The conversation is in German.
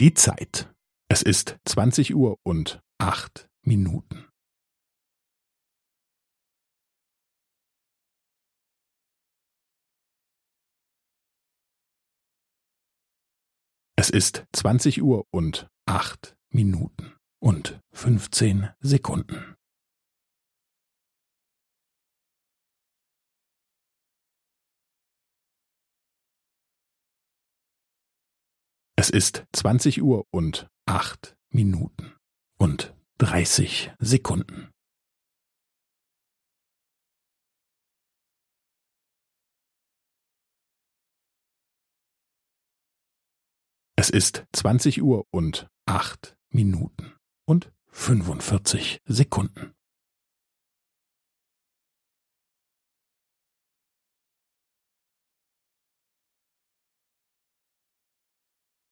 Die Zeit. Es ist zwanzig Uhr und acht Minuten. Es ist zwanzig Uhr und acht Minuten und fünfzehn Sekunden. Es ist zwanzig Uhr und acht Minuten und dreißig Sekunden. Es ist zwanzig Uhr und acht Minuten und fünfundvierzig Sekunden.